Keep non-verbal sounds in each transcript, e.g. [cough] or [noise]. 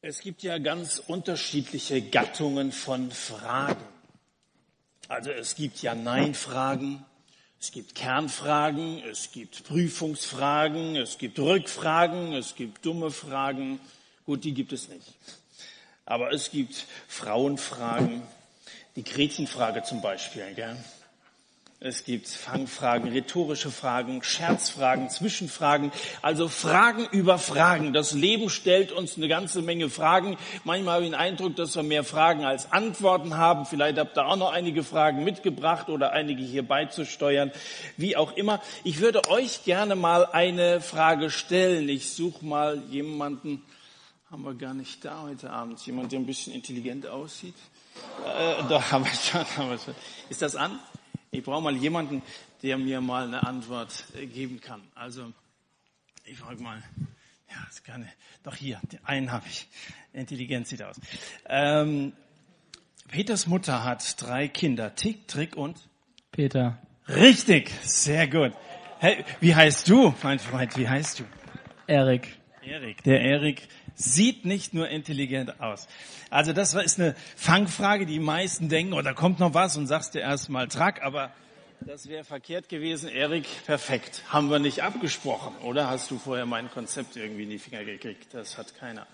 Es gibt ja ganz unterschiedliche Gattungen von Fragen. Also es gibt ja Nein-Fragen, es gibt Kernfragen, es gibt Prüfungsfragen, es gibt Rückfragen, es gibt dumme Fragen. Gut, die gibt es nicht. Aber es gibt Frauenfragen, die Gretchenfrage zum Beispiel. Gell? Es gibt Fangfragen, rhetorische Fragen, Scherzfragen, Zwischenfragen, also Fragen über Fragen. Das Leben stellt uns eine ganze Menge Fragen. Manchmal habe ich den Eindruck, dass wir mehr Fragen als Antworten haben. Vielleicht habt ihr auch noch einige Fragen mitgebracht oder einige hier beizusteuern. Wie auch immer. Ich würde euch gerne mal eine Frage stellen. Ich suche mal jemanden, haben wir gar nicht da heute Abend, jemand, der ein bisschen intelligent aussieht. Äh, doch, haben wir schon, haben wir schon. Ist das an? Ich brauche mal jemanden, der mir mal eine Antwort äh, geben kann. Also, ich frage mal, ja, das kann, doch hier, einen habe ich. Intelligent sieht aus. Ähm, Peters Mutter hat drei Kinder, Tick, Trick und Peter. Richtig, sehr gut. Hey, wie heißt du, mein Freund, wie heißt du? Erik. Erik. Der Erik sieht nicht nur intelligent aus. Also das ist eine Fangfrage, die meisten denken, oh, da kommt noch was und sagst dir erstmal Track, aber das wäre verkehrt gewesen. Erik, perfekt. Haben wir nicht abgesprochen, oder? Hast du vorher mein Konzept irgendwie in die Finger gekriegt? Das hat keiner.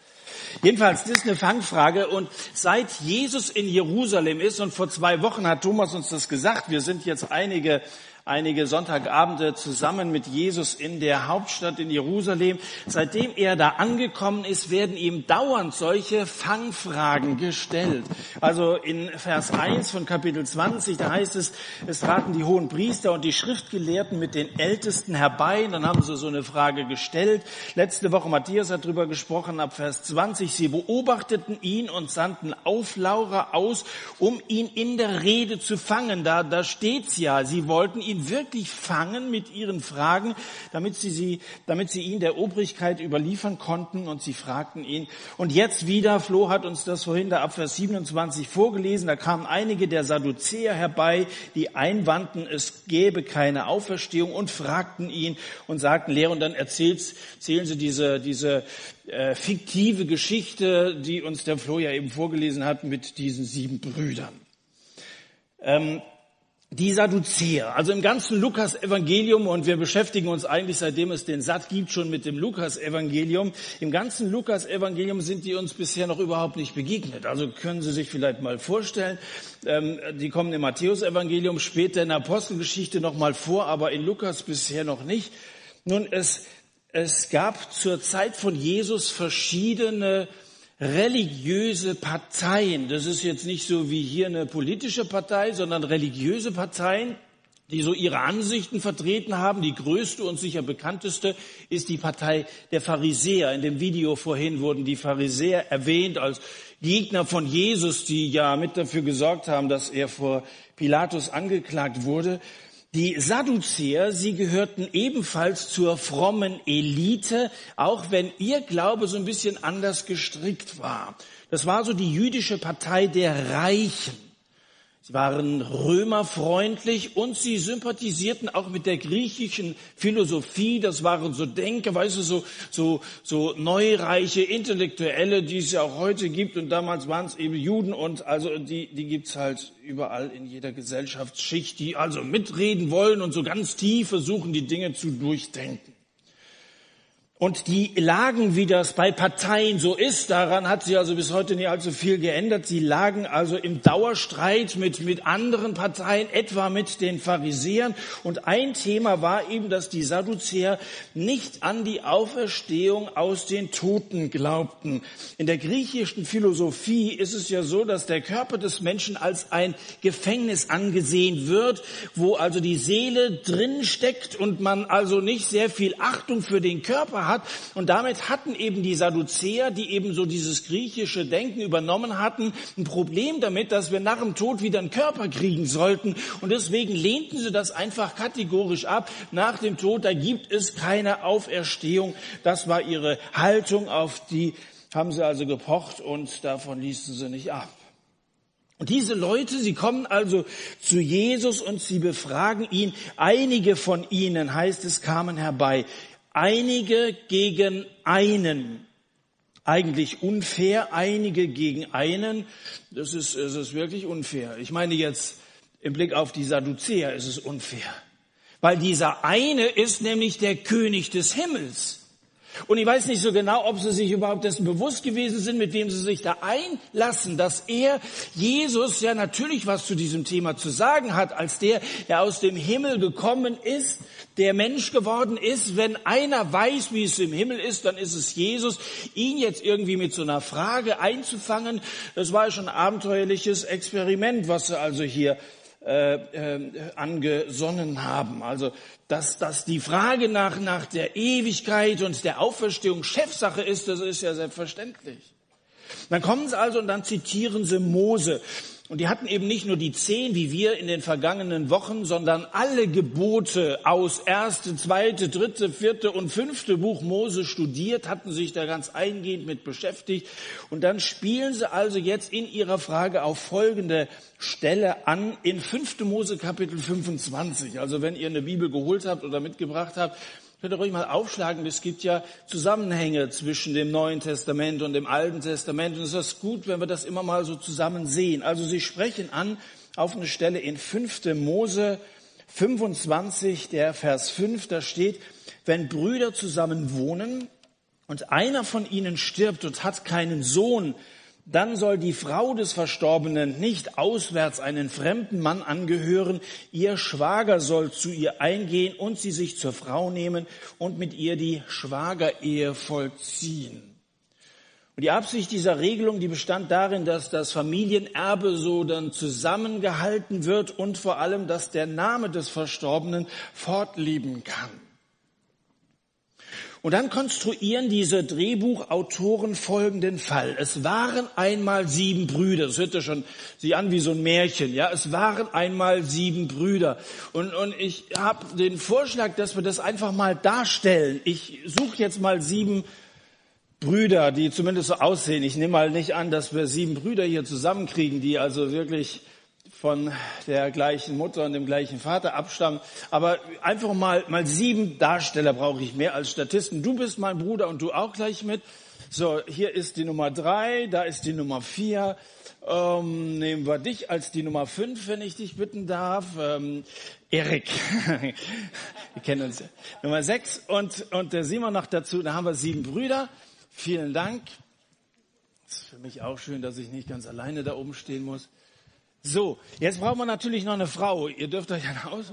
Jedenfalls, das ist eine Fangfrage und seit Jesus in Jerusalem ist und vor zwei Wochen hat Thomas uns das gesagt, wir sind jetzt einige einige Sonntagabende zusammen mit Jesus in der Hauptstadt in Jerusalem. Seitdem er da angekommen ist, werden ihm dauernd solche Fangfragen gestellt. Also in Vers 1 von Kapitel 20, da heißt es, es traten die hohen Priester und die Schriftgelehrten mit den Ältesten herbei. Dann haben sie so eine Frage gestellt. Letzte Woche Matthias hat darüber gesprochen, ab Vers 20. Sie beobachteten ihn und sandten Auflaurer aus, um ihn in der Rede zu fangen. Da, da steht's ja. Sie wollten ihn ihn wirklich fangen mit ihren Fragen, damit sie, sie, damit sie ihn der Obrigkeit überliefern konnten und sie fragten ihn. Und jetzt wieder, Flo hat uns das vorhin da ab Vers 27 vorgelesen, da kamen einige der Sadduzäer herbei, die einwandten, es gäbe keine Auferstehung und fragten ihn und sagten, Lehrer, und dann erzählen sie diese, diese äh, fiktive Geschichte, die uns der Flo ja eben vorgelesen hat mit diesen sieben Brüdern. Ähm, die Sadduzäer. Also im ganzen Lukas-Evangelium, und wir beschäftigen uns eigentlich, seitdem es den Satt gibt, schon mit dem Lukas-Evangelium. Im ganzen Lukas-Evangelium sind die uns bisher noch überhaupt nicht begegnet. Also können Sie sich vielleicht mal vorstellen, ähm, die kommen im Matthäus-Evangelium, später in der Apostelgeschichte noch mal vor, aber in Lukas bisher noch nicht. Nun, es, es gab zur Zeit von Jesus verschiedene religiöse Parteien. Das ist jetzt nicht so wie hier eine politische Partei, sondern religiöse Parteien, die so ihre Ansichten vertreten haben. Die größte und sicher bekannteste ist die Partei der Pharisäer. In dem Video vorhin wurden die Pharisäer erwähnt als Gegner von Jesus, die ja mit dafür gesorgt haben, dass er vor Pilatus angeklagt wurde. Die Sadduzäer, sie gehörten ebenfalls zur frommen Elite, auch wenn ihr Glaube so ein bisschen anders gestrickt war. Das war so die jüdische Partei der Reichen. Sie waren römerfreundlich und sie sympathisierten auch mit der griechischen Philosophie. Das waren so Denker, weißt du, so, so, so neureiche Intellektuelle, die es ja auch heute gibt. Und damals waren es eben Juden und also die, die gibt's halt überall in jeder Gesellschaftsschicht, die also mitreden wollen und so ganz tief versuchen, die Dinge zu durchdenken. Und die lagen, wie das bei Parteien so ist, daran hat sich also bis heute nicht allzu viel geändert, sie lagen also im Dauerstreit mit, mit anderen Parteien, etwa mit den Pharisäern. Und ein Thema war eben, dass die Sadduzäer nicht an die Auferstehung aus den Toten glaubten. In der griechischen Philosophie ist es ja so, dass der Körper des Menschen als ein Gefängnis angesehen wird, wo also die Seele drin steckt und man also nicht sehr viel Achtung für den Körper hat. Und damit hatten eben die Sadduzäer, die eben so dieses griechische Denken übernommen hatten, ein Problem damit, dass wir nach dem Tod wieder einen Körper kriegen sollten. Und deswegen lehnten sie das einfach kategorisch ab. Nach dem Tod, da gibt es keine Auferstehung. Das war ihre Haltung, auf die haben sie also gepocht und davon ließen sie nicht ab. Und diese Leute, sie kommen also zu Jesus und sie befragen ihn. Einige von ihnen, heißt es, kamen herbei einige gegen einen. eigentlich unfair, einige gegen einen. Das ist, es ist wirklich unfair. Ich meine jetzt im Blick auf die Sadduzäer ist es unfair. Weil dieser eine ist nämlich der König des Himmels. Und ich weiß nicht so genau, ob sie sich überhaupt dessen bewusst gewesen sind, mit wem sie sich da einlassen, dass er, Jesus, ja natürlich was zu diesem Thema zu sagen hat, als der, der aus dem Himmel gekommen ist, der Mensch geworden ist. Wenn einer weiß, wie es im Himmel ist, dann ist es Jesus. Ihn jetzt irgendwie mit so einer Frage einzufangen, das war schon ein abenteuerliches Experiment, was sie also hier äh, äh, angesonnen haben. Also dass, dass die Frage nach, nach der Ewigkeit und der Auferstehung Chefsache ist, das ist ja selbstverständlich. Dann kommen sie also und dann zitieren sie Mose. Und die hatten eben nicht nur die zehn, wie wir in den vergangenen Wochen, sondern alle Gebote aus erste, zweite, dritte, vierte und fünfte Buch Mose studiert, hatten sich da ganz eingehend mit beschäftigt. Und dann spielen sie also jetzt in ihrer Frage auf folgende Stelle an in fünfte Mose Kapitel 25. Also wenn ihr eine Bibel geholt habt oder mitgebracht habt, Könnt ihr ruhig mal aufschlagen, es gibt ja Zusammenhänge zwischen dem Neuen Testament und dem Alten Testament. Und es ist gut, wenn wir das immer mal so zusammen sehen. Also sie sprechen an auf eine Stelle in 5. Mose 25, der Vers 5, da steht, wenn Brüder zusammen wohnen und einer von ihnen stirbt und hat keinen Sohn, dann soll die Frau des Verstorbenen nicht auswärts einen fremden Mann angehören, ihr Schwager soll zu ihr eingehen und sie sich zur Frau nehmen und mit ihr die Schwagerehe vollziehen. Und die Absicht dieser Regelung, die bestand darin, dass das Familienerbe so dann zusammengehalten wird und vor allem, dass der Name des Verstorbenen fortleben kann. Und dann konstruieren diese Drehbuchautoren folgenden Fall. Es waren einmal sieben Brüder. Das hört ja schon sich an wie so ein Märchen. Ja, es waren einmal sieben Brüder. Und, und ich habe den Vorschlag, dass wir das einfach mal darstellen. Ich suche jetzt mal sieben Brüder, die zumindest so aussehen. Ich nehme mal nicht an, dass wir sieben Brüder hier zusammenkriegen, die also wirklich von der gleichen Mutter und dem gleichen Vater abstammen. Aber einfach mal, mal sieben Darsteller brauche ich mehr als Statisten. Du bist mein Bruder und du auch gleich mit. So, hier ist die Nummer drei, da ist die Nummer vier. Ähm, nehmen wir dich als die Nummer fünf, wenn ich dich bitten darf. Ähm, Erik. [laughs] wir kennen uns. Nummer sechs und, und der Simon noch dazu. Da haben wir sieben Brüder. Vielen Dank. Das ist für mich auch schön, dass ich nicht ganz alleine da oben stehen muss. So, jetzt brauchen wir natürlich noch eine Frau. Ihr dürft euch ein Haus.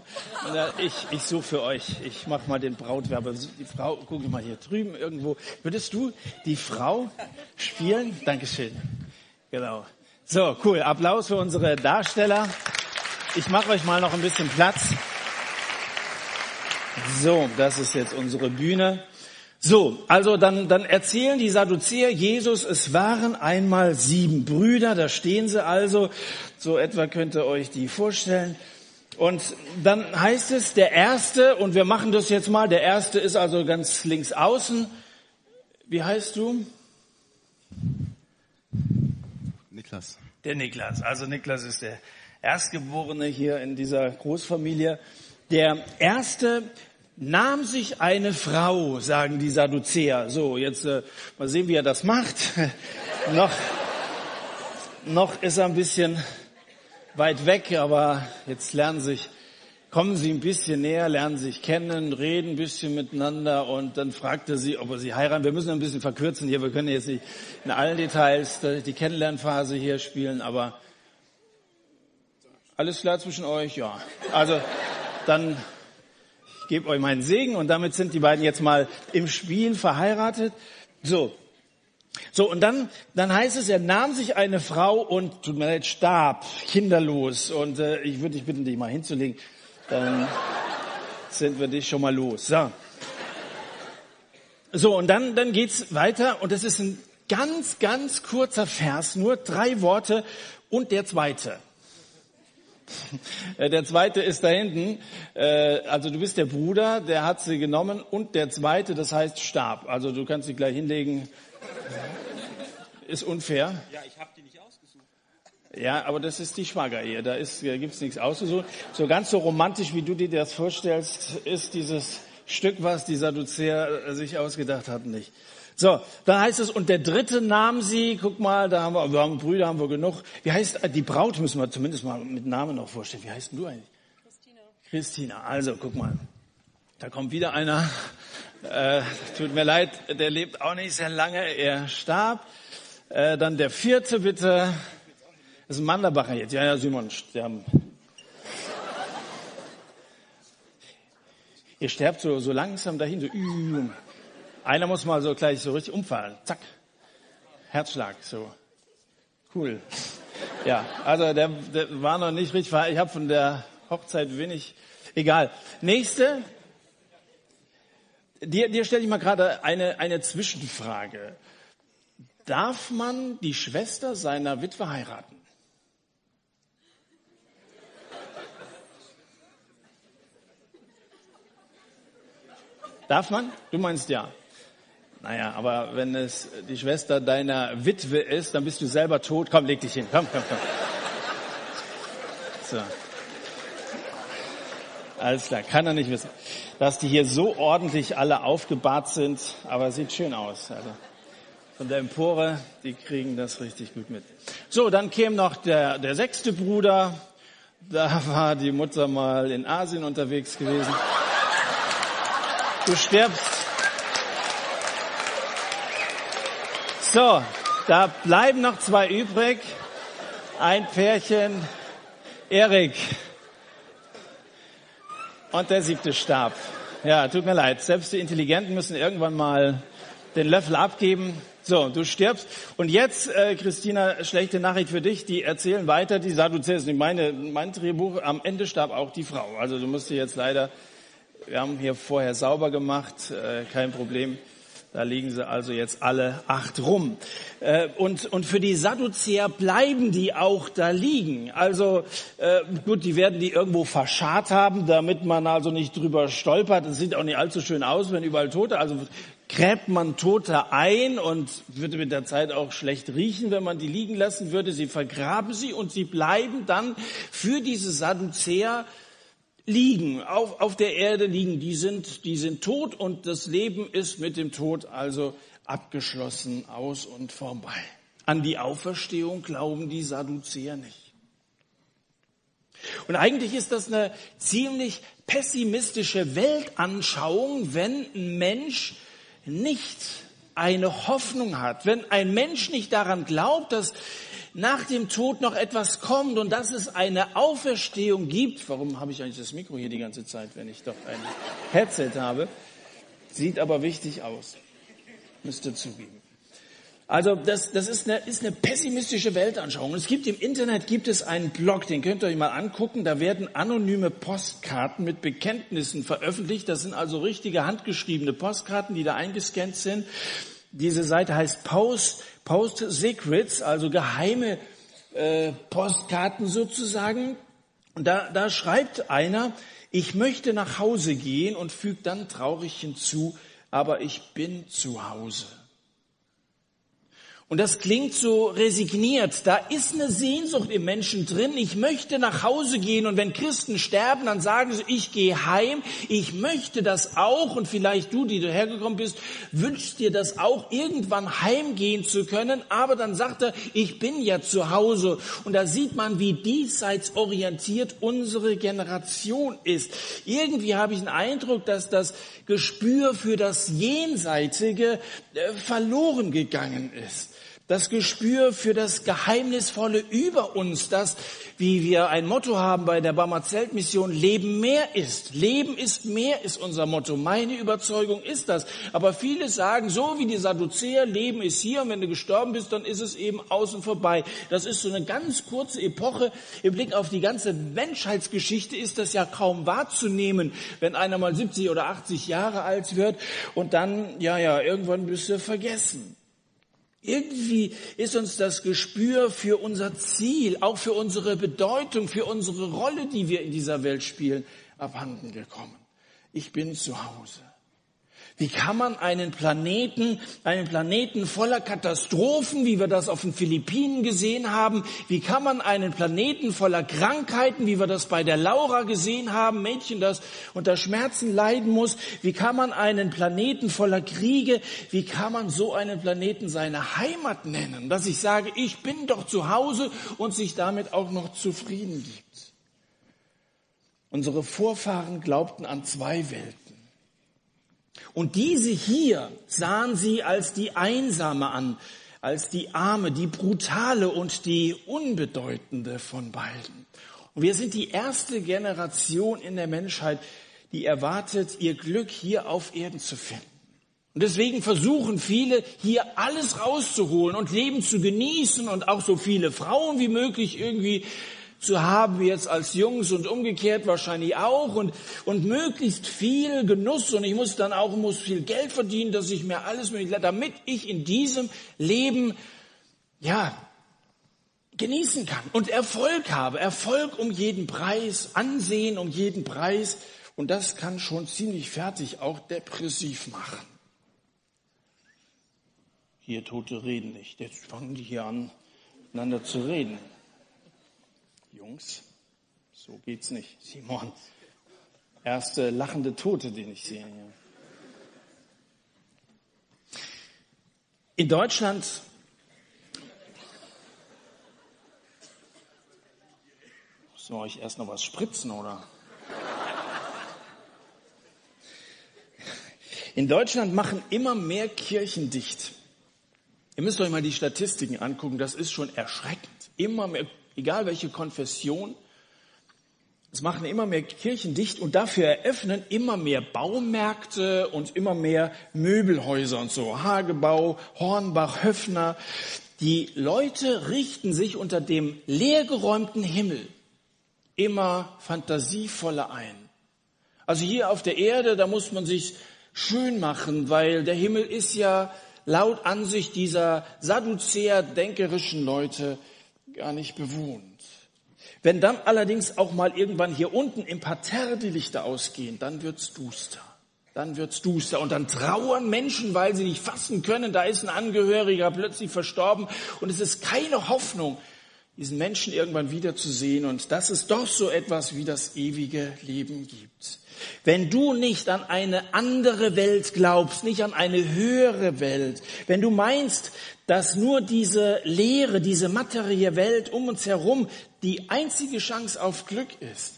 Ich, ich suche für euch. Ich mache mal den Brautwerber. Die Frau, gucke mal hier drüben irgendwo. Würdest du die Frau spielen? Dankeschön. Genau. So, cool. Applaus für unsere Darsteller. Ich mache euch mal noch ein bisschen Platz. So, das ist jetzt unsere Bühne. So, also dann, dann erzählen die Sadduzäer Jesus, es waren einmal sieben Brüder, da stehen sie also, so etwa könnt ihr euch die vorstellen. Und dann heißt es, der erste, und wir machen das jetzt mal, der erste ist also ganz links außen. Wie heißt du? Niklas. Der Niklas. Also Niklas ist der Erstgeborene hier in dieser Großfamilie. Der erste nahm sich eine Frau, sagen die Sadduzäer. So, jetzt äh, mal sehen, wie er das macht. [laughs] noch, noch ist er ein bisschen weit weg, aber jetzt lernen sich, kommen sie ein bisschen näher, lernen sich kennen, reden ein bisschen miteinander und dann fragt er sie, ob er sie heiraten. Wir müssen ein bisschen verkürzen hier, wir können jetzt nicht in allen Details die Kennenlernphase hier spielen, aber alles klar zwischen euch? Ja. Also dann gebe euch meinen Segen und damit sind die beiden jetzt mal im Spiel verheiratet. So. So, und dann, dann heißt es, er nahm sich eine Frau und, tut mir leid, starb, kinderlos. Und äh, ich würde dich bitten, dich mal hinzulegen. Dann sind wir dich schon mal los. So, so und dann, dann geht's weiter und das ist ein ganz, ganz kurzer Vers, nur drei Worte und der zweite. Äh, der zweite ist da hinten. Äh, also du bist der Bruder, der hat sie genommen und der zweite, das heißt starb. Also du kannst sie gleich hinlegen. Ist unfair. Ja, ich habe die nicht ausgesucht. Ja, aber das ist die Schwagerehe. Da, ist, da gibt's nichts ausgesucht. So ganz so romantisch, wie du dir das vorstellst, ist dieses Stück, was die Sadduzäer sich ausgedacht hatten, nicht. So, dann heißt es, und der dritte nahm sie, guck mal, da haben wir, wir haben Brüder, haben wir genug. Wie heißt, die Braut müssen wir zumindest mal mit Namen noch vorstellen. Wie heißt denn du eigentlich? Christina. Christina, also guck mal. Da kommt wieder einer, äh, tut mir leid, der lebt auch nicht sehr lange, er starb. Äh, dann der vierte bitte, das ist ein Manderbacher jetzt, ja, ja, Simon, sterben. Ihr sterbt so, so langsam dahin, so, einer muss mal so gleich so richtig umfallen. Zack. Herzschlag, so. Cool. Ja, also der, der war noch nicht richtig, ich habe von der Hochzeit wenig, egal. Nächste. Dir, dir stelle ich mal gerade eine, eine Zwischenfrage. Darf man die Schwester seiner Witwe heiraten? Darf man? Du meinst ja. Naja, aber wenn es die Schwester deiner Witwe ist, dann bist du selber tot. Komm, leg dich hin. Komm, komm, komm. So. Alles klar, kann er nicht wissen. Dass die hier so ordentlich alle aufgebahrt sind, aber sieht schön aus. Also von der Empore, die kriegen das richtig gut mit. So, dann käme noch der, der sechste Bruder. Da war die Mutter mal in Asien unterwegs gewesen. Du stirbst So, da bleiben noch zwei übrig. Ein Pärchen, Erik. Und der siebte starb. Ja, tut mir leid. Selbst die Intelligenten müssen irgendwann mal den Löffel abgeben. So, du stirbst. Und jetzt, äh, Christina, schlechte Nachricht für dich. Die erzählen weiter, die Sadduzäers. Meine, mein Drehbuch, am Ende starb auch die Frau. Also du musst dir jetzt leider, wir haben hier vorher sauber gemacht, äh, kein Problem. Da liegen sie also jetzt alle acht rum. Äh, und, und für die Sadduzäer bleiben die auch da liegen. Also äh, gut, die werden die irgendwo verscharrt haben, damit man also nicht drüber stolpert. Es sieht auch nicht allzu schön aus, wenn überall Tote. Also gräbt man Tote ein und würde mit der Zeit auch schlecht riechen, wenn man die liegen lassen würde. Sie vergraben sie und sie bleiben dann für diese Sadduzäer liegen, auf, auf der Erde liegen, die sind, die sind tot und das Leben ist mit dem Tod also abgeschlossen, aus und vorbei. An die Auferstehung glauben die Sadduzäer nicht. Und eigentlich ist das eine ziemlich pessimistische Weltanschauung, wenn ein Mensch nicht eine Hoffnung hat, wenn ein Mensch nicht daran glaubt, dass nach dem Tod noch etwas kommt und dass es eine Auferstehung gibt. Warum habe ich eigentlich das Mikro hier die ganze Zeit, wenn ich doch ein Headset habe? Sieht aber wichtig aus. Müsste zugeben. Also das, das ist, eine, ist eine pessimistische Weltanschauung. Es gibt im Internet gibt es einen Blog, den könnt ihr euch mal angucken. Da werden anonyme Postkarten mit Bekenntnissen veröffentlicht. Das sind also richtige handgeschriebene Postkarten, die da eingescannt sind. Diese Seite heißt Post, Post Secrets, also geheime äh, Postkarten sozusagen. Und da, da schreibt einer, ich möchte nach Hause gehen und fügt dann traurig hinzu, aber ich bin zu Hause. Und das klingt so resigniert. Da ist eine Sehnsucht im Menschen drin. Ich möchte nach Hause gehen. Und wenn Christen sterben, dann sagen sie, ich gehe heim. Ich möchte das auch. Und vielleicht du, die du hergekommen bist, wünschst dir das auch, irgendwann heimgehen zu können. Aber dann sagt er, ich bin ja zu Hause. Und da sieht man, wie diesseits orientiert unsere Generation ist. Irgendwie habe ich den Eindruck, dass das Gespür für das Jenseitige äh, verloren gegangen ist das Gespür für das Geheimnisvolle über uns, das, wie wir ein Motto haben bei der Barmer Zeltmission, Leben mehr ist. Leben ist mehr ist unser Motto. Meine Überzeugung ist das. Aber viele sagen, so wie die Sadduzäer, Leben ist hier und wenn du gestorben bist, dann ist es eben außen vorbei. Das ist so eine ganz kurze Epoche. Im Blick auf die ganze Menschheitsgeschichte ist das ja kaum wahrzunehmen, wenn einer mal 70 oder 80 Jahre alt wird und dann, ja, ja, irgendwann bist du vergessen. Irgendwie ist uns das Gespür für unser Ziel, auch für unsere Bedeutung, für unsere Rolle, die wir in dieser Welt spielen, abhanden gekommen. Ich bin zu Hause. Wie kann man einen Planeten, einen Planeten voller Katastrophen, wie wir das auf den Philippinen gesehen haben, wie kann man einen Planeten voller Krankheiten, wie wir das bei der Laura gesehen haben, Mädchen, das unter Schmerzen leiden muss, wie kann man einen Planeten voller Kriege, wie kann man so einen Planeten seine Heimat nennen, dass ich sage, ich bin doch zu Hause und sich damit auch noch zufrieden gibt. Unsere Vorfahren glaubten an zwei Welten. Und diese hier sahen sie als die Einsame an, als die Arme, die Brutale und die Unbedeutende von beiden. Und wir sind die erste Generation in der Menschheit, die erwartet, ihr Glück hier auf Erden zu finden. Und deswegen versuchen viele, hier alles rauszuholen und Leben zu genießen und auch so viele Frauen wie möglich irgendwie zu haben jetzt als Jungs und umgekehrt wahrscheinlich auch und, und möglichst viel Genuss und ich muss dann auch muss viel Geld verdienen, dass ich mir alles mögliche, damit ich in diesem Leben, ja, genießen kann und Erfolg habe. Erfolg um jeden Preis, Ansehen um jeden Preis und das kann schon ziemlich fertig auch depressiv machen. Hier Tote reden nicht. Jetzt fangen die hier an, miteinander zu reden. Jungs, so geht's nicht. Simon, erste lachende Tote, den ich sehe hier. In Deutschland soll ich erst noch was spritzen oder? In Deutschland machen immer mehr Kirchen dicht. Ihr müsst euch mal die Statistiken angucken, das ist schon erschreckend. Immer mehr egal welche Konfession. Es machen immer mehr Kirchen dicht und dafür eröffnen immer mehr Baumärkte und immer mehr Möbelhäuser und so. Hagebau, Hornbach, Höfner. Die Leute richten sich unter dem leergeräumten Himmel immer fantasievoller ein. Also hier auf der Erde, da muss man sich schön machen, weil der Himmel ist ja laut Ansicht dieser Sadduzäer denkerischen Leute gar nicht bewohnt. Wenn dann allerdings auch mal irgendwann hier unten im Parterre die Lichter ausgehen, dann wird's duster. Dann wird's duster und dann trauern Menschen, weil sie nicht fassen können. Da ist ein Angehöriger plötzlich verstorben und es ist keine Hoffnung, diesen Menschen irgendwann wiederzusehen und dass es doch so etwas wie das ewige Leben gibt. Wenn du nicht an eine andere Welt glaubst, nicht an eine höhere Welt, wenn du meinst, dass nur diese Leere, diese materielle Welt um uns herum die einzige Chance auf Glück ist,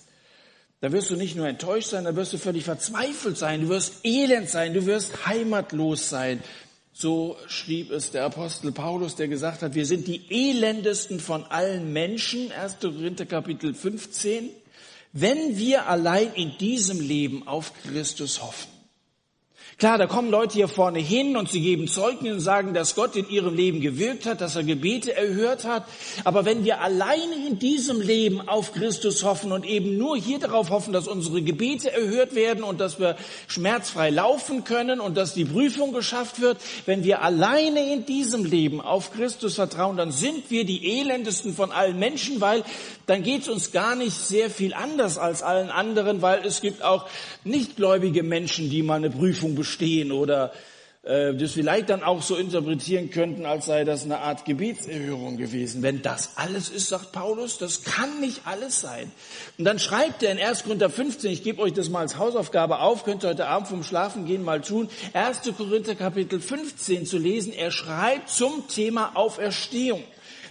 da wirst du nicht nur enttäuscht sein, da wirst du völlig verzweifelt sein, du wirst elend sein, du wirst heimatlos sein. So schrieb es der Apostel Paulus, der gesagt hat, wir sind die elendesten von allen Menschen, 1. Korinther Kapitel 15 wenn wir allein in diesem Leben auf Christus hoffen. Klar, da kommen Leute hier vorne hin und sie geben Zeugnis und sagen, dass Gott in ihrem Leben gewirkt hat, dass er Gebete erhört hat. Aber wenn wir alleine in diesem Leben auf Christus hoffen und eben nur hier darauf hoffen, dass unsere Gebete erhört werden und dass wir schmerzfrei laufen können und dass die Prüfung geschafft wird, wenn wir alleine in diesem Leben auf Christus vertrauen, dann sind wir die elendesten von allen Menschen, weil dann geht es uns gar nicht sehr viel anders als allen anderen, weil es gibt auch nichtgläubige Menschen, die mal eine Prüfung bestehen oder äh, das vielleicht dann auch so interpretieren könnten, als sei das eine Art Gebetserhörung gewesen. Wenn das alles ist, sagt Paulus, das kann nicht alles sein. Und dann schreibt er in 1. Korinther 15, ich gebe euch das mal als Hausaufgabe auf, könnt ihr heute Abend vom Schlafen gehen mal tun, 1. Korinther Kapitel 15 zu lesen. Er schreibt zum Thema Auferstehung.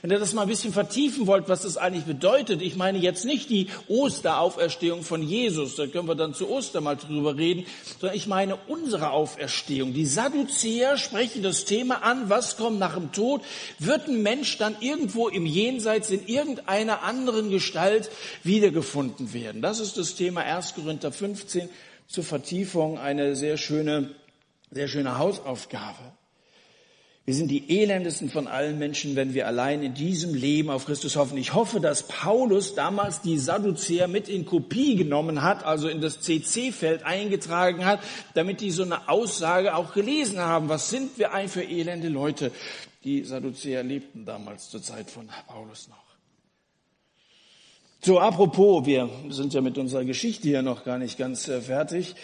Wenn ihr das mal ein bisschen vertiefen wollt, was das eigentlich bedeutet, ich meine jetzt nicht die Osterauferstehung von Jesus, da können wir dann zu Ostern mal drüber reden, sondern ich meine unsere Auferstehung. Die Sadduzäer sprechen das Thema an, was kommt nach dem Tod? Wird ein Mensch dann irgendwo im Jenseits in irgendeiner anderen Gestalt wiedergefunden werden? Das ist das Thema 1. Korinther 15 zur Vertiefung, eine sehr schöne, sehr schöne Hausaufgabe. Wir sind die elendesten von allen Menschen, wenn wir allein in diesem Leben auf Christus hoffen. Ich hoffe, dass Paulus damals die Sadduzäer mit in Kopie genommen hat, also in das CC-Feld eingetragen hat, damit die so eine Aussage auch gelesen haben. Was sind wir eigentlich für elende Leute? Die Sadduzäer lebten damals zur Zeit von Paulus noch. So, apropos, wir sind ja mit unserer Geschichte hier noch gar nicht ganz äh, fertig.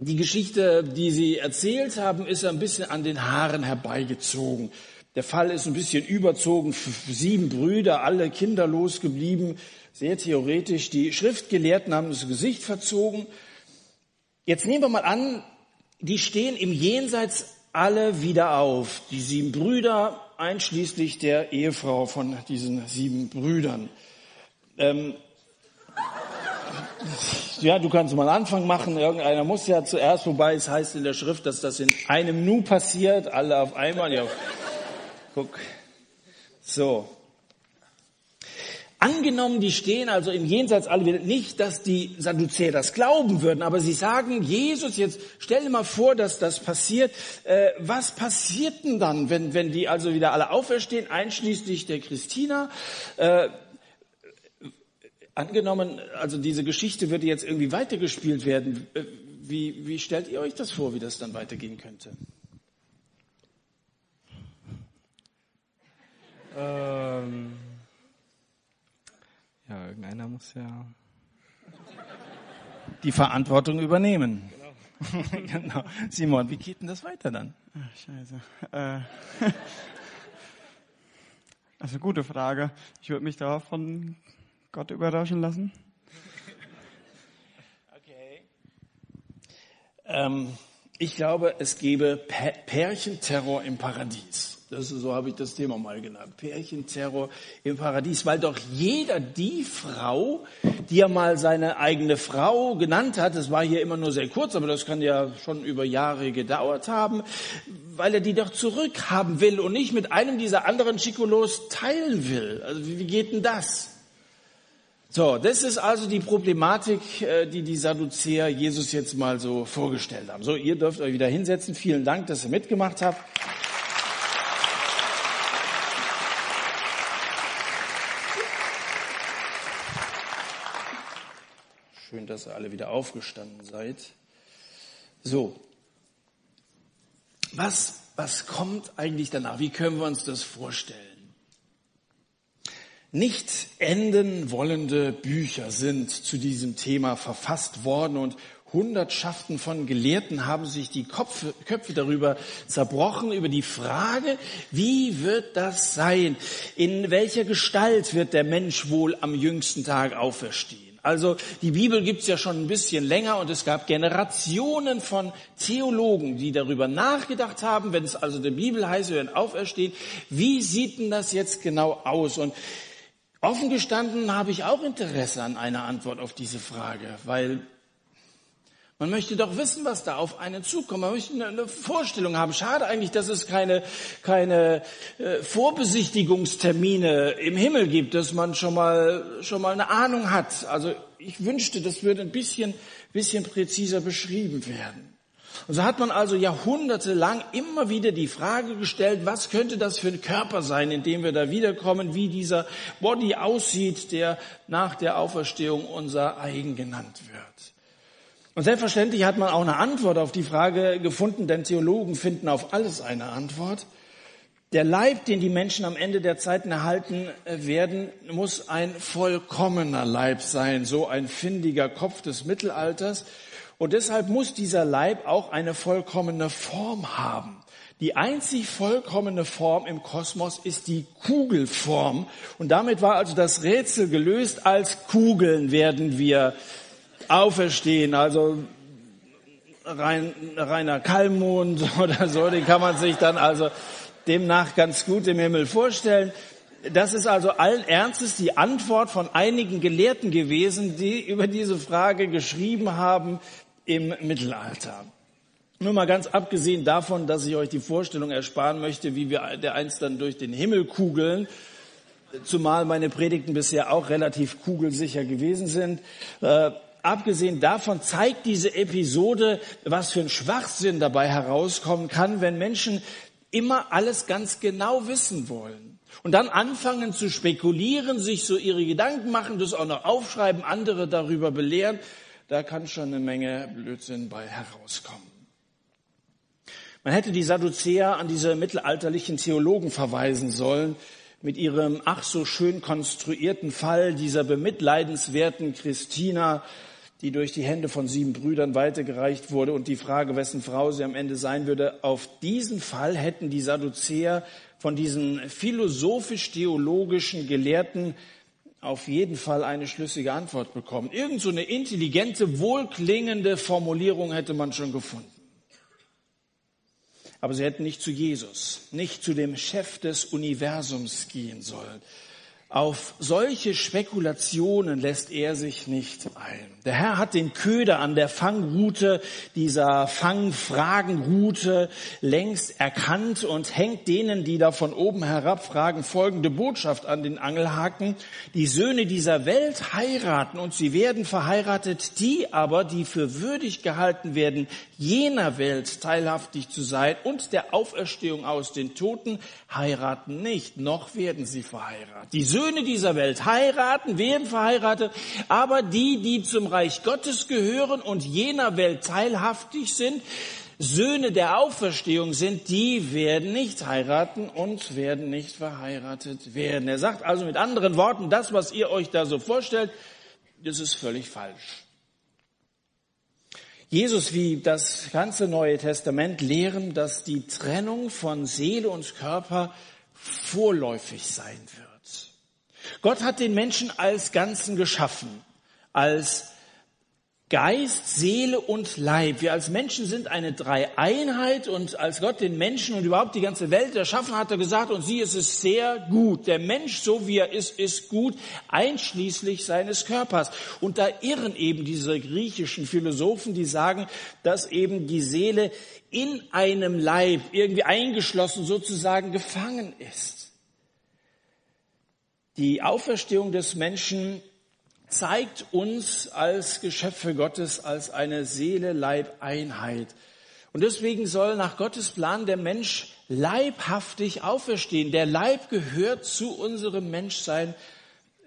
Die Geschichte, die Sie erzählt haben, ist ein bisschen an den Haaren herbeigezogen. Der Fall ist ein bisschen überzogen. Sieben Brüder, alle kinderlos geblieben. Sehr theoretisch. Die Schriftgelehrten haben das Gesicht verzogen. Jetzt nehmen wir mal an, die stehen im Jenseits alle wieder auf. Die sieben Brüder, einschließlich der Ehefrau von diesen sieben Brüdern. Ähm, ja, du kannst mal einen Anfang machen. Irgendeiner muss ja zuerst, wobei es heißt in der Schrift, dass das in einem Nu passiert, alle auf einmal. Ja, guck. So. Angenommen, die stehen also im Jenseits alle wieder, nicht, dass die Sadduzäer das glauben würden, aber sie sagen, Jesus, jetzt stell dir mal vor, dass das passiert. Äh, was passiert denn dann, wenn, wenn die also wieder alle auferstehen, einschließlich der Christina? Äh, angenommen, also diese Geschichte würde jetzt irgendwie weitergespielt werden. Äh, wie, wie stellt ihr euch das vor, wie das dann weitergehen könnte? Ähm ja, irgendeiner muss ja die Verantwortung übernehmen. Genau. [laughs] genau. Simon, wie geht denn das weiter dann? Ach, scheiße. Äh, [laughs] also gute Frage. Ich würde mich da von Gott überraschen lassen. Okay. Ähm, ich glaube, es gäbe Pärchenterror im Paradies. Das so habe ich das Thema mal genannt. Pärchenterror im Paradies, weil doch jeder die Frau, die er mal seine eigene Frau genannt hat, das war hier immer nur sehr kurz, aber das kann ja schon über Jahre gedauert haben, weil er die doch zurückhaben will und nicht mit einem dieser anderen Schikolos teilen will. Also wie geht denn das? So, das ist also die Problematik, äh, die die Sadduzäer Jesus jetzt mal so vorgestellt haben. So, ihr dürft euch wieder hinsetzen. Vielen Dank, dass ihr mitgemacht habt. Schön, dass ihr alle wieder aufgestanden seid. So. Was, was kommt eigentlich danach? Wie können wir uns das vorstellen? Nicht enden wollende Bücher sind zu diesem Thema verfasst worden und Hundertschaften von Gelehrten haben sich die Köpfe, Köpfe darüber zerbrochen, über die Frage, wie wird das sein? In welcher Gestalt wird der Mensch wohl am jüngsten Tag auferstehen? Also die Bibel gibt's ja schon ein bisschen länger und es gab Generationen von Theologen, die darüber nachgedacht haben, wenn es also der Bibel heißt, wir werden auferstehen, wie sieht denn das jetzt genau aus? Und offen gestanden habe ich auch Interesse an einer Antwort auf diese Frage, weil man möchte doch wissen, was da auf einen zukommt. Man möchte eine Vorstellung haben. Schade eigentlich, dass es keine, keine äh, Vorbesichtigungstermine im Himmel gibt, dass man schon mal, schon mal eine Ahnung hat. Also ich wünschte, das würde ein bisschen, bisschen präziser beschrieben werden. Und so hat man also jahrhundertelang immer wieder die Frage gestellt, was könnte das für ein Körper sein, in dem wir da wiederkommen, wie dieser Body aussieht, der nach der Auferstehung unser eigen genannt wird. Und selbstverständlich hat man auch eine Antwort auf die Frage gefunden, denn Theologen finden auf alles eine Antwort. Der Leib, den die Menschen am Ende der Zeiten erhalten äh, werden, muss ein vollkommener Leib sein, so ein findiger Kopf des Mittelalters. Und deshalb muss dieser Leib auch eine vollkommene Form haben. Die einzig vollkommene Form im Kosmos ist die Kugelform. Und damit war also das Rätsel gelöst. Als Kugeln werden wir auferstehen. Also rein, reiner Kalmond [laughs] oder so, den kann man sich dann also demnach ganz gut im Himmel vorstellen. Das ist also allen Ernstes die Antwort von einigen Gelehrten gewesen, die über diese Frage geschrieben haben im Mittelalter. Nur mal ganz abgesehen davon, dass ich euch die Vorstellung ersparen möchte, wie wir der einst dann durch den Himmel kugeln, zumal meine Predigten bisher auch relativ kugelsicher gewesen sind. Äh, abgesehen davon zeigt diese Episode, was für ein Schwachsinn dabei herauskommen kann, wenn Menschen immer alles ganz genau wissen wollen. Und dann anfangen zu spekulieren, sich so ihre Gedanken machen, das auch noch aufschreiben, andere darüber belehren. Da kann schon eine Menge Blödsinn bei herauskommen. Man hätte die Sadduzäer an diese mittelalterlichen Theologen verweisen sollen, mit ihrem ach so schön konstruierten Fall dieser bemitleidenswerten Christina, die durch die Hände von sieben Brüdern weitergereicht wurde und die Frage, wessen Frau sie am Ende sein würde, auf diesen Fall hätten die Sadduzäer von diesen philosophisch-theologischen Gelehrten auf jeden Fall eine schlüssige Antwort bekommen. Irgend so eine intelligente, wohlklingende Formulierung hätte man schon gefunden. Aber sie hätten nicht zu Jesus, nicht zu dem Chef des Universums gehen sollen. Auf solche Spekulationen lässt er sich nicht ein. Der Herr hat den Köder an der Fangroute, dieser Fangfragenroute längst erkannt und hängt denen, die da von oben herab fragen, folgende Botschaft an den Angelhaken. Die Söhne dieser Welt heiraten und sie werden verheiratet, die aber, die für würdig gehalten werden, jener Welt teilhaftig zu sein und der Auferstehung aus den Toten, heiraten nicht, noch werden sie verheiratet. Die Söhne dieser Welt heiraten, werden verheiratet, aber die, die zum Reich Gottes gehören und jener Welt teilhaftig sind, Söhne der Auferstehung sind, die werden nicht heiraten und werden nicht verheiratet werden. Er sagt also mit anderen Worten, das, was ihr euch da so vorstellt, das ist völlig falsch. Jesus wie das ganze Neue Testament lehren, dass die Trennung von Seele und Körper vorläufig sein wird. Gott hat den Menschen als Ganzen geschaffen, als Geist, Seele und Leib. Wir als Menschen sind eine Dreieinheit und als Gott den Menschen und überhaupt die ganze Welt erschaffen hat, hat er gesagt, und sie, es ist sehr gut. Der Mensch, so wie er ist, ist gut, einschließlich seines Körpers. Und da irren eben diese griechischen Philosophen, die sagen, dass eben die Seele in einem Leib irgendwie eingeschlossen sozusagen gefangen ist. Die Auferstehung des Menschen zeigt uns als Geschöpfe Gottes als eine Seele-Leib-Einheit. Und deswegen soll nach Gottes Plan der Mensch leibhaftig auferstehen. Der Leib gehört zu unserem Menschsein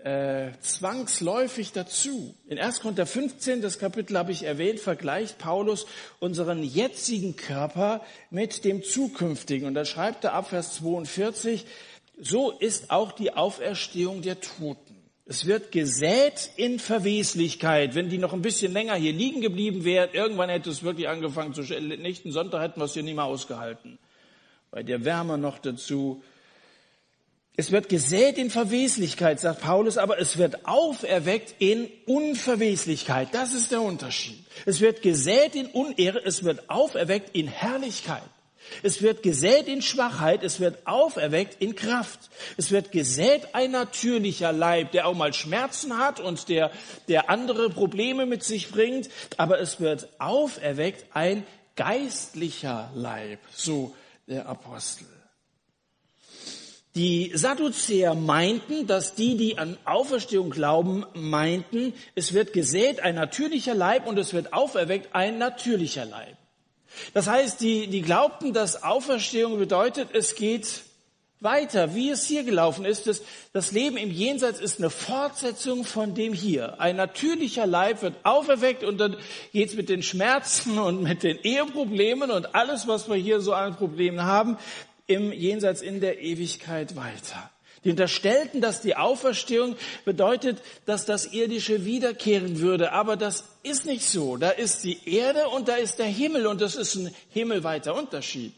äh, zwangsläufig dazu. In 1. Korinther 15, das Kapitel habe ich erwähnt, vergleicht Paulus unseren jetzigen Körper mit dem zukünftigen. Und da schreibt er ab Vers 42, so ist auch die Auferstehung der Toten. Es wird gesät in Verweslichkeit. Wenn die noch ein bisschen länger hier liegen geblieben wären, irgendwann hätte es wirklich angefangen zu nächsten Sonntag hätten wir es hier nicht mehr ausgehalten. Bei der Wärme noch dazu. Es wird gesät in Verweslichkeit, sagt Paulus, aber es wird auferweckt in Unverweslichkeit. Das ist der Unterschied. Es wird gesät in Unehre, es wird auferweckt in Herrlichkeit. Es wird gesät in Schwachheit, es wird auferweckt in Kraft. Es wird gesät ein natürlicher Leib, der auch mal Schmerzen hat und der, der andere Probleme mit sich bringt, aber es wird auferweckt ein geistlicher Leib, so der Apostel. Die Sadduzäer meinten, dass die, die an Auferstehung glauben, meinten, es wird gesät ein natürlicher Leib und es wird auferweckt ein natürlicher Leib. Das heißt, die, die glaubten, dass Auferstehung bedeutet, es geht weiter, wie es hier gelaufen ist. Das, das Leben im Jenseits ist eine Fortsetzung von dem hier. Ein natürlicher Leib wird auferweckt und dann geht's mit den Schmerzen und mit den Eheproblemen und alles, was wir hier so an Problemen haben, im Jenseits in der Ewigkeit weiter. Die unterstellten, dass die Auferstehung bedeutet, dass das Irdische wiederkehren würde. Aber das ist nicht so. Da ist die Erde und da ist der Himmel und das ist ein himmelweiter Unterschied.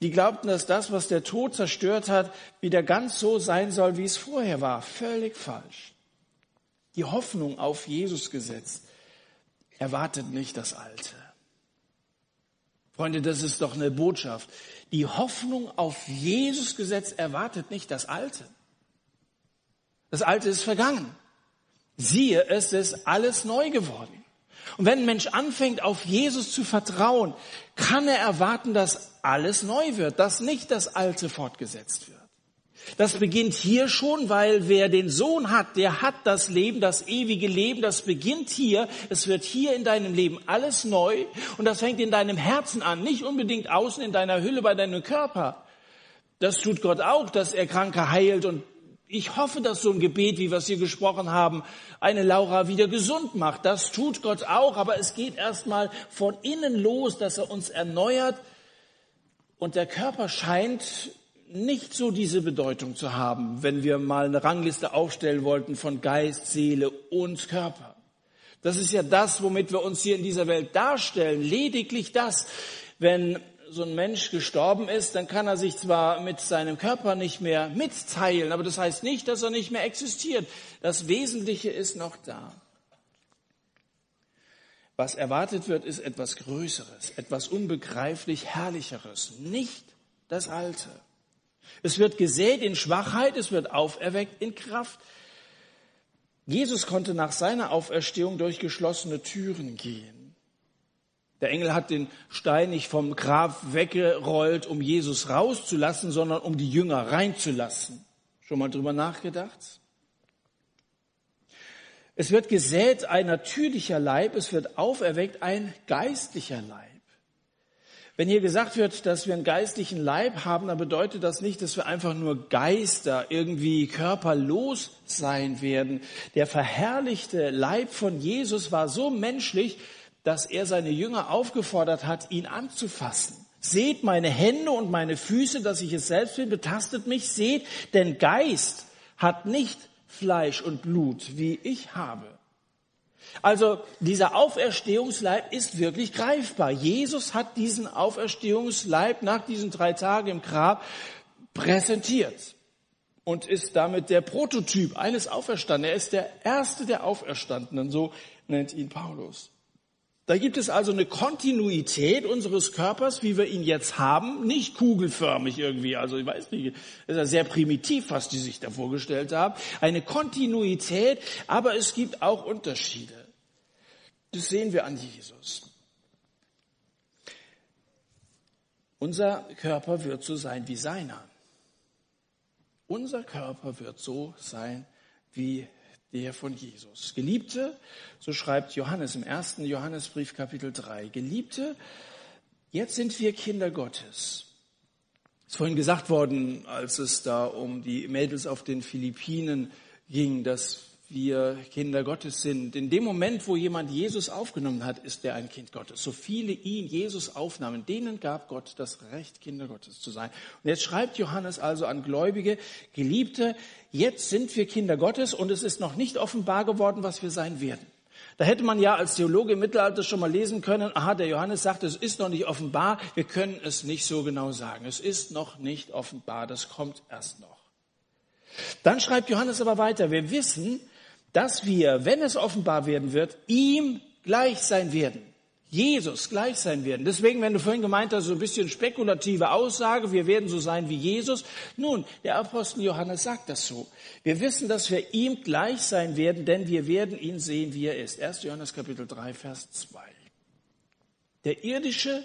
Die glaubten, dass das, was der Tod zerstört hat, wieder ganz so sein soll, wie es vorher war. Völlig falsch. Die Hoffnung auf Jesus gesetzt erwartet nicht das Alte. Freunde, das ist doch eine Botschaft. Die Hoffnung auf Jesus Gesetz erwartet nicht das Alte. Das Alte ist vergangen. Siehe, es ist alles neu geworden. Und wenn ein Mensch anfängt, auf Jesus zu vertrauen, kann er erwarten, dass alles neu wird, dass nicht das Alte fortgesetzt wird. Das beginnt hier schon, weil wer den Sohn hat, der hat das Leben, das ewige Leben, das beginnt hier. Es wird hier in deinem Leben alles neu und das fängt in deinem Herzen an, nicht unbedingt außen in deiner Hülle bei deinem Körper. Das tut Gott auch, dass er Kranke heilt und ich hoffe, dass so ein Gebet, wie wir es hier gesprochen haben, eine Laura wieder gesund macht. Das tut Gott auch, aber es geht erstmal von innen los, dass er uns erneuert und der Körper scheint nicht so diese Bedeutung zu haben, wenn wir mal eine Rangliste aufstellen wollten von Geist, Seele und Körper. Das ist ja das, womit wir uns hier in dieser Welt darstellen. Lediglich das. Wenn so ein Mensch gestorben ist, dann kann er sich zwar mit seinem Körper nicht mehr mitteilen, aber das heißt nicht, dass er nicht mehr existiert. Das Wesentliche ist noch da. Was erwartet wird, ist etwas Größeres, etwas unbegreiflich Herrlicheres, nicht das Alte. Es wird gesät in Schwachheit, es wird auferweckt in Kraft. Jesus konnte nach seiner Auferstehung durch geschlossene Türen gehen. Der Engel hat den Stein nicht vom Grab weggerollt, um Jesus rauszulassen, sondern um die Jünger reinzulassen. Schon mal drüber nachgedacht? Es wird gesät ein natürlicher Leib, es wird auferweckt ein geistlicher Leib. Wenn hier gesagt wird, dass wir einen geistlichen Leib haben, dann bedeutet das nicht, dass wir einfach nur Geister irgendwie körperlos sein werden. Der verherrlichte Leib von Jesus war so menschlich, dass er seine Jünger aufgefordert hat, ihn anzufassen. Seht meine Hände und meine Füße, dass ich es selbst bin, betastet mich, seht, denn Geist hat nicht Fleisch und Blut, wie ich habe. Also dieser Auferstehungsleib ist wirklich greifbar. Jesus hat diesen Auferstehungsleib nach diesen drei Tagen im Grab präsentiert und ist damit der Prototyp eines Auferstandenen. Er ist der erste der Auferstandenen, so nennt ihn Paulus. Da gibt es also eine Kontinuität unseres Körpers, wie wir ihn jetzt haben, nicht kugelförmig irgendwie. Also ich weiß nicht, ist ja sehr primitiv, was die sich da vorgestellt haben. Eine Kontinuität, aber es gibt auch Unterschiede. Das sehen wir an Jesus. Unser Körper wird so sein wie seiner. Unser Körper wird so sein wie der von Jesus. Geliebte, so schreibt Johannes im ersten Johannesbrief Kapitel 3, Geliebte, jetzt sind wir Kinder Gottes. Es ist vorhin gesagt worden, als es da um die Mädels auf den Philippinen ging, dass wir Kinder Gottes sind. In dem Moment, wo jemand Jesus aufgenommen hat, ist er ein Kind Gottes. So viele ihn Jesus aufnahmen, denen gab Gott das Recht, Kinder Gottes zu sein. Und jetzt schreibt Johannes also an Gläubige, Geliebte, jetzt sind wir Kinder Gottes und es ist noch nicht offenbar geworden, was wir sein werden. Da hätte man ja als Theologe im Mittelalter schon mal lesen können, aha, der Johannes sagt, es ist noch nicht offenbar, wir können es nicht so genau sagen. Es ist noch nicht offenbar, das kommt erst noch. Dann schreibt Johannes aber weiter, wir wissen, dass wir, wenn es offenbar werden wird, ihm gleich sein werden. Jesus gleich sein werden. Deswegen, wenn du vorhin gemeint hast, so ein bisschen spekulative Aussage, wir werden so sein wie Jesus. Nun, der Apostel Johannes sagt das so. Wir wissen, dass wir ihm gleich sein werden, denn wir werden ihn sehen, wie er ist. 1. Johannes Kapitel 3, Vers 2. Der irdische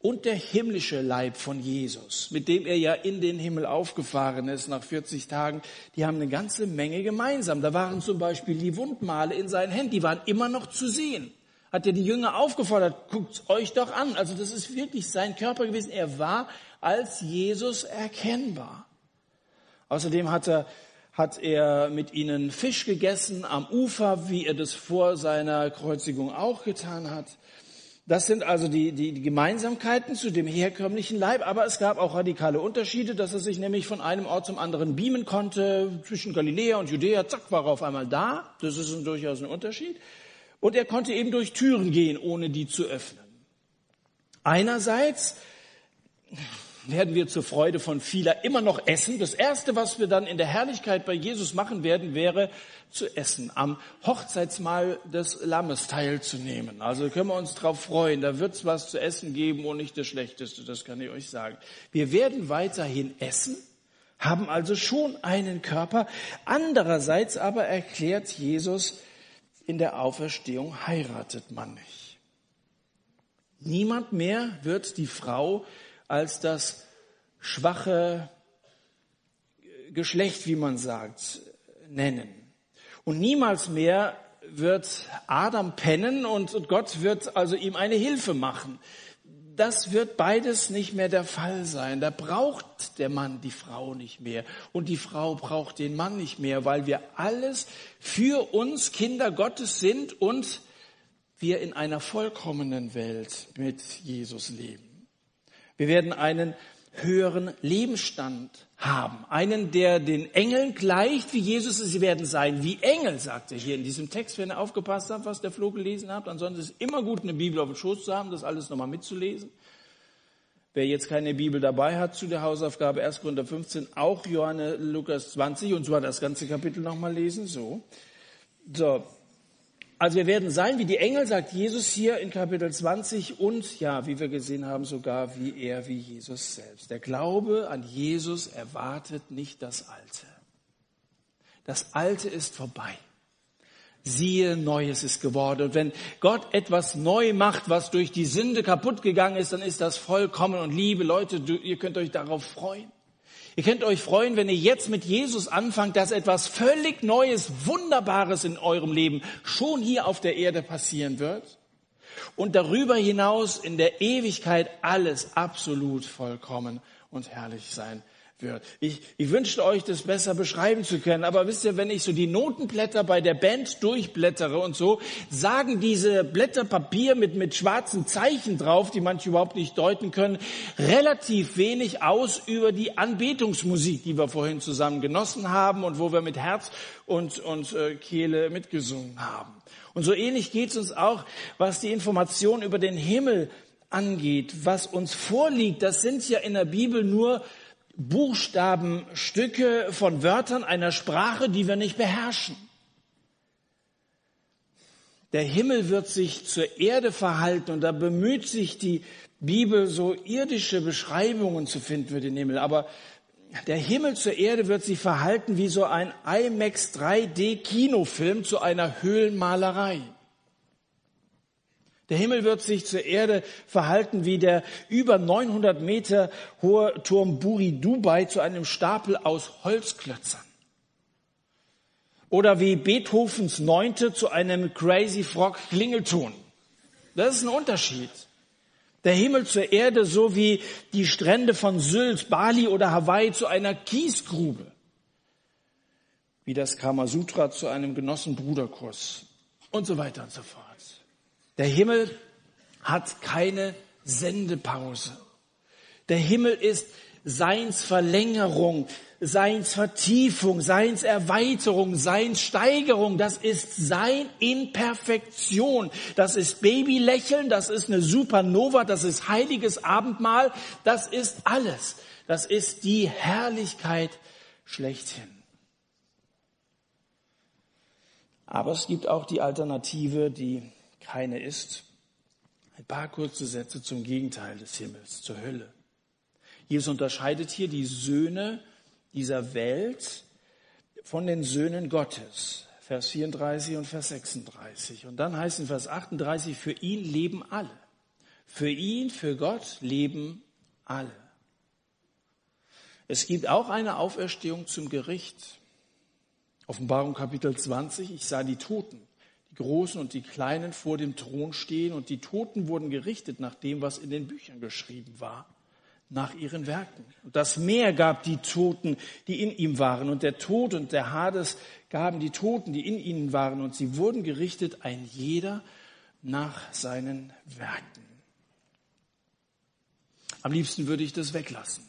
und der himmlische Leib von Jesus, mit dem er ja in den Himmel aufgefahren ist nach 40 Tagen, die haben eine ganze Menge gemeinsam. Da waren zum Beispiel die Wundmale in seinen Händen, die waren immer noch zu sehen. Hat er die Jünger aufgefordert, guckt euch doch an. Also das ist wirklich sein Körper gewesen. Er war als Jesus erkennbar. Außerdem hat er, hat er mit ihnen Fisch gegessen am Ufer, wie er das vor seiner Kreuzigung auch getan hat. Das sind also die, die, die Gemeinsamkeiten zu dem herkömmlichen Leib, aber es gab auch radikale Unterschiede, dass er sich nämlich von einem Ort zum anderen beamen konnte, zwischen Galiläa und Judäa, zack, war er auf einmal da. Das ist ein, durchaus ein Unterschied. Und er konnte eben durch Türen gehen, ohne die zu öffnen. Einerseits werden wir zur Freude von vieler immer noch essen. Das Erste, was wir dann in der Herrlichkeit bei Jesus machen werden, wäre zu essen, am Hochzeitsmahl des Lammes teilzunehmen. Also können wir uns darauf freuen. Da wird es was zu essen geben und nicht das Schlechteste, das kann ich euch sagen. Wir werden weiterhin essen, haben also schon einen Körper. Andererseits aber erklärt Jesus, in der Auferstehung heiratet man nicht. Niemand mehr wird die Frau als das schwache Geschlecht, wie man sagt, nennen. Und niemals mehr wird Adam pennen und Gott wird also ihm eine Hilfe machen. Das wird beides nicht mehr der Fall sein. Da braucht der Mann die Frau nicht mehr und die Frau braucht den Mann nicht mehr, weil wir alles für uns Kinder Gottes sind und wir in einer vollkommenen Welt mit Jesus leben. Wir werden einen höheren Lebensstand haben. Einen, der den Engeln gleicht, wie Jesus es. Sie werden sein wie Engel, sagt er hier in diesem Text, wenn ihr aufgepasst habt, was der Flo gelesen habt. Ansonsten ist es immer gut, eine Bibel auf dem Schoß zu haben, das alles nochmal mitzulesen. Wer jetzt keine Bibel dabei hat zu der Hausaufgabe 1. Korinther 15, auch Johannes Lukas 20 und zwar das ganze Kapitel nochmal lesen, so. So. Also wir werden sein wie die Engel, sagt Jesus hier in Kapitel 20 und ja, wie wir gesehen haben, sogar wie er, wie Jesus selbst. Der Glaube an Jesus erwartet nicht das Alte. Das Alte ist vorbei siehe, Neues ist geworden. Und wenn Gott etwas neu macht, was durch die Sünde kaputt gegangen ist, dann ist das vollkommen. Und liebe Leute, ihr könnt euch darauf freuen. Ihr könnt euch freuen, wenn ihr jetzt mit Jesus anfangt, dass etwas völlig Neues, Wunderbares in eurem Leben schon hier auf der Erde passieren wird. Und darüber hinaus in der Ewigkeit alles absolut vollkommen und herrlich sein wird. Ich, ich wünschte euch, das besser beschreiben zu können, aber wisst ihr, wenn ich so die Notenblätter bei der Band durchblättere und so, sagen diese Blätter Papier mit, mit schwarzen Zeichen drauf, die manche überhaupt nicht deuten können, relativ wenig aus über die Anbetungsmusik, die wir vorhin zusammen genossen haben und wo wir mit Herz und, und äh, Kehle mitgesungen haben. Und so ähnlich geht es uns auch, was die Information über den Himmel angeht, was uns vorliegt. Das sind ja in der Bibel nur Buchstabenstücke von Wörtern einer Sprache, die wir nicht beherrschen. Der Himmel wird sich zur Erde verhalten und da bemüht sich die Bibel, so irdische Beschreibungen zu finden für den Himmel. Aber der Himmel zur Erde wird sich verhalten wie so ein IMAX 3D Kinofilm zu einer Höhlenmalerei. Der Himmel wird sich zur Erde verhalten wie der über 900 Meter hohe Turm Buri Dubai zu einem Stapel aus Holzklötzern. Oder wie Beethovens Neunte zu einem Crazy Frog Klingelton. Das ist ein Unterschied. Der Himmel zur Erde so wie die Strände von Sylt, Bali oder Hawaii zu einer Kiesgrube. Wie das Kamasutra zu einem Genossenbruderkurs und so weiter und so fort. Der Himmel hat keine Sendepause. Der Himmel ist Seinsverlängerung, Seinsvertiefung, Seinserweiterung, Seinssteigerung. Das ist Sein in Perfektion. Das ist Babylächeln, das ist eine Supernova, das ist heiliges Abendmahl, das ist alles. Das ist die Herrlichkeit schlechthin. Aber es gibt auch die Alternative, die keine ist. Ein paar kurze Sätze zum Gegenteil des Himmels, zur Hölle. Jesus unterscheidet hier die Söhne dieser Welt von den Söhnen Gottes. Vers 34 und Vers 36. Und dann heißt in Vers 38, für ihn leben alle. Für ihn, für Gott leben alle. Es gibt auch eine Auferstehung zum Gericht. Offenbarung Kapitel 20, ich sah die Toten Großen und die Kleinen vor dem Thron stehen und die Toten wurden gerichtet nach dem, was in den Büchern geschrieben war, nach ihren Werken. Und das Meer gab die Toten, die in ihm waren und der Tod und der Hades gaben die Toten, die in ihnen waren und sie wurden gerichtet, ein jeder nach seinen Werken. Am liebsten würde ich das weglassen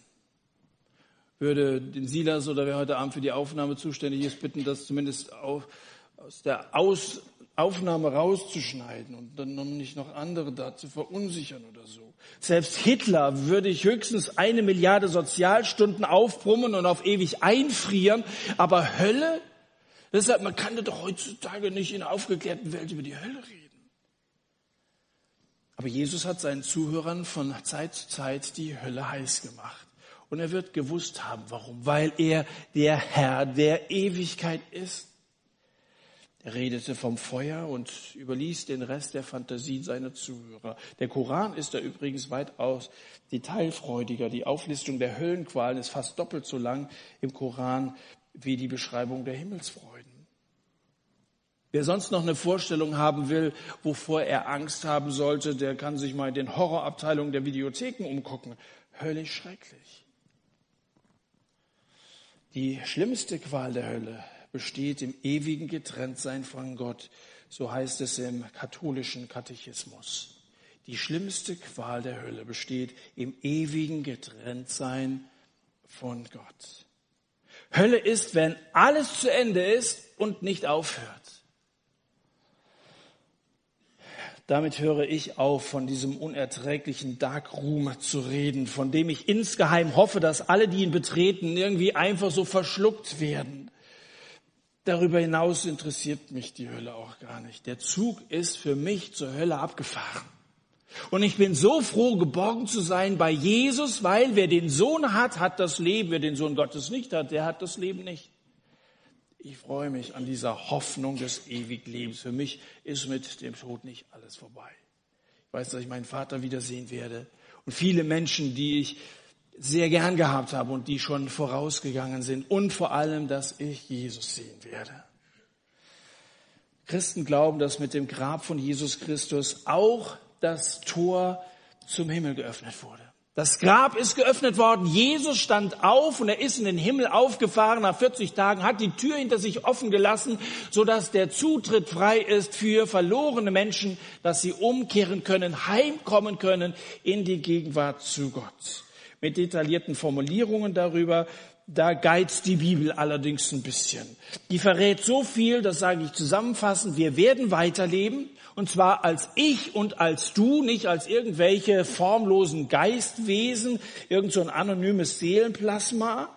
würde den Silas oder wer heute Abend für die Aufnahme zuständig ist, bitten, das zumindest auf, aus der Aus, Aufnahme rauszuschneiden und dann noch nicht noch andere da zu verunsichern oder so. Selbst Hitler würde ich höchstens eine Milliarde Sozialstunden aufbrummen und auf ewig einfrieren, aber Hölle? Deshalb, man kann doch heutzutage nicht in einer aufgeklärten Welt über die Hölle reden. Aber Jesus hat seinen Zuhörern von Zeit zu Zeit die Hölle heiß gemacht. Und er wird gewusst haben, warum. Weil er der Herr der Ewigkeit ist. Er redete vom Feuer und überließ den Rest der Fantasie seiner Zuhörer. Der Koran ist da übrigens weitaus detailfreudiger. Die Auflistung der Höllenqualen ist fast doppelt so lang im Koran wie die Beschreibung der Himmelsfreuden. Wer sonst noch eine Vorstellung haben will, wovor er Angst haben sollte, der kann sich mal in den Horrorabteilungen der Videotheken umgucken. Höllisch schrecklich. Die schlimmste Qual der Hölle besteht im ewigen Getrenntsein von Gott. So heißt es im katholischen Katechismus. Die schlimmste Qual der Hölle besteht im ewigen Getrenntsein von Gott. Hölle ist, wenn alles zu Ende ist und nicht aufhört. Damit höre ich auf, von diesem unerträglichen Darkroom zu reden, von dem ich insgeheim hoffe, dass alle, die ihn betreten, irgendwie einfach so verschluckt werden. Darüber hinaus interessiert mich die Hölle auch gar nicht. Der Zug ist für mich zur Hölle abgefahren. Und ich bin so froh, geborgen zu sein bei Jesus, weil wer den Sohn hat, hat das Leben. Wer den Sohn Gottes nicht hat, der hat das Leben nicht. Ich freue mich an dieser Hoffnung des Ewiglebens. Für mich ist mit dem Tod nicht alles vorbei. Ich weiß, dass ich meinen Vater wiedersehen werde und viele Menschen, die ich sehr gern gehabt habe und die schon vorausgegangen sind und vor allem, dass ich Jesus sehen werde. Christen glauben, dass mit dem Grab von Jesus Christus auch das Tor zum Himmel geöffnet wurde. Das Grab ist geöffnet worden. Jesus stand auf und er ist in den Himmel aufgefahren. Nach 40 Tagen hat die Tür hinter sich offen gelassen, sodass der Zutritt frei ist für verlorene Menschen, dass sie umkehren können, heimkommen können in die Gegenwart zu Gott. Mit detaillierten Formulierungen darüber, da geizt die Bibel allerdings ein bisschen. Die verrät so viel, das sage ich zusammenfassend, wir werden weiterleben und zwar als ich und als du, nicht als irgendwelche formlosen Geistwesen, irgend so ein anonymes Seelenplasma.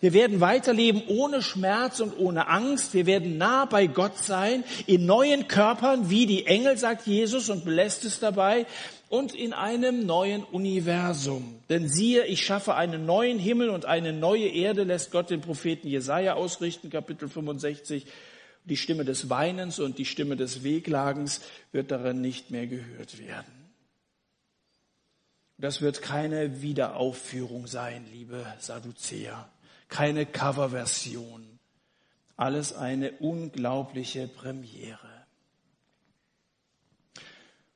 Wir werden weiterleben ohne Schmerz und ohne Angst. Wir werden nah bei Gott sein, in neuen Körpern, wie die Engel, sagt Jesus und belässt es dabei, und in einem neuen Universum. Denn siehe, ich schaffe einen neuen Himmel und eine neue Erde, lässt Gott den Propheten Jesaja ausrichten, Kapitel 65. Die Stimme des Weinens und die Stimme des Wehklagens wird darin nicht mehr gehört werden. Das wird keine Wiederaufführung sein, liebe Sadduzäer, keine Coverversion. Alles eine unglaubliche Premiere.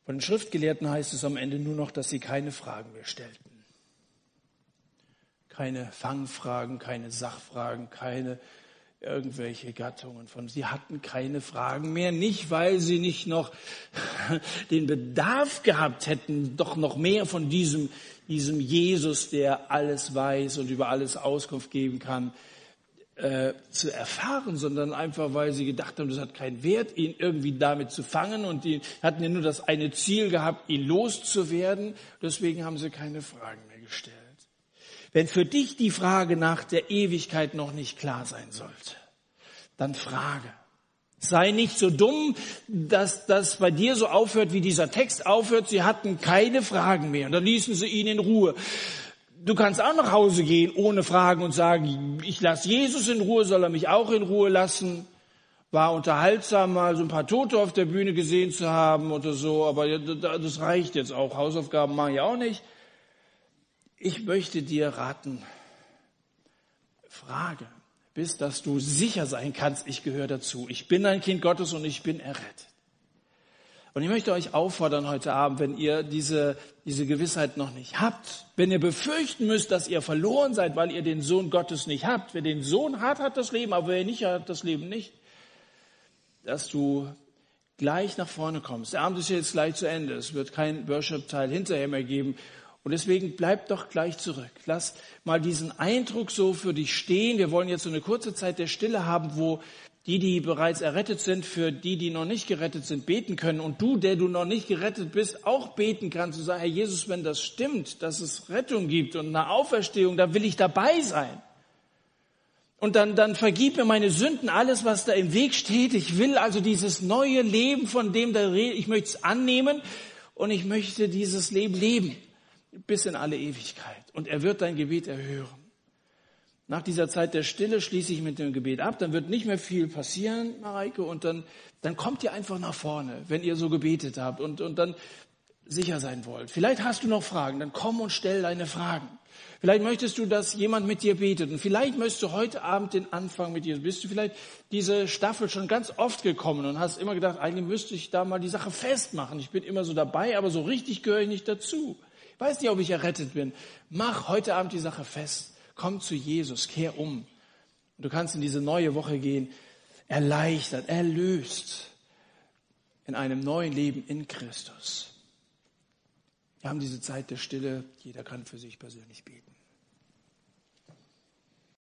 Von den Schriftgelehrten heißt es am Ende nur noch, dass sie keine Fragen mehr stellten. Keine Fangfragen, keine Sachfragen, keine irgendwelche Gattungen von. Sie hatten keine Fragen mehr, nicht weil sie nicht noch [laughs] den Bedarf gehabt hätten, doch noch mehr von diesem, diesem Jesus, der alles weiß und über alles Auskunft geben kann, äh, zu erfahren, sondern einfach, weil sie gedacht haben, das hat keinen Wert, ihn irgendwie damit zu fangen und die hatten ja nur das eine Ziel gehabt, ihn loszuwerden. Deswegen haben sie keine Fragen mehr gestellt. Wenn für dich die Frage nach der Ewigkeit noch nicht klar sein sollte, dann frage. Sei nicht so dumm, dass das bei dir so aufhört, wie dieser Text aufhört. Sie hatten keine Fragen mehr und dann ließen sie ihn in Ruhe. Du kannst auch nach Hause gehen ohne Fragen und sagen, ich lasse Jesus in Ruhe, soll er mich auch in Ruhe lassen. War unterhaltsam, mal so ein paar Tote auf der Bühne gesehen zu haben oder so, aber das reicht jetzt auch. Hausaufgaben mache ich auch nicht. Ich möchte dir raten, frage, bis dass du sicher sein kannst, ich gehöre dazu. Ich bin ein Kind Gottes und ich bin errettet. Und ich möchte euch auffordern heute Abend, wenn ihr diese, diese Gewissheit noch nicht habt, wenn ihr befürchten müsst, dass ihr verloren seid, weil ihr den Sohn Gottes nicht habt. Wer den Sohn hat, hat das Leben, aber wer nicht hat, das Leben nicht. Dass du gleich nach vorne kommst. Der Abend ist jetzt gleich zu Ende. Es wird kein Worship-Teil hinterher mehr geben. Und deswegen bleib doch gleich zurück. Lass mal diesen Eindruck so für dich stehen. Wir wollen jetzt so eine kurze Zeit der Stille haben, wo die, die bereits errettet sind, für die, die noch nicht gerettet sind, beten können. Und du, der du noch nicht gerettet bist, auch beten kannst und sagen, Herr Jesus, wenn das stimmt, dass es Rettung gibt und eine Auferstehung, da will ich dabei sein. Und dann, dann vergib mir meine Sünden, alles, was da im Weg steht. Ich will also dieses neue Leben, von dem da rede, ich möchte es annehmen und ich möchte dieses Leben leben bis in alle Ewigkeit. Und er wird dein Gebet erhören. Nach dieser Zeit der Stille schließe ich mit dem Gebet ab. Dann wird nicht mehr viel passieren, Mareike. Und dann, dann kommt ihr einfach nach vorne, wenn ihr so gebetet habt und, und dann sicher sein wollt. Vielleicht hast du noch Fragen. Dann komm und stell deine Fragen. Vielleicht möchtest du, dass jemand mit dir betet. Und vielleicht möchtest du heute Abend den Anfang mit dir. Bist du vielleicht diese Staffel schon ganz oft gekommen und hast immer gedacht, eigentlich müsste ich da mal die Sache festmachen. Ich bin immer so dabei, aber so richtig gehöre ich nicht dazu. Ich weiß nicht, ob ich errettet bin. Mach heute Abend die Sache fest. Komm zu Jesus, kehr um. Du kannst in diese neue Woche gehen, erleichtert, erlöst in einem neuen Leben in Christus. Wir haben diese Zeit der Stille. Jeder kann für sich persönlich beten.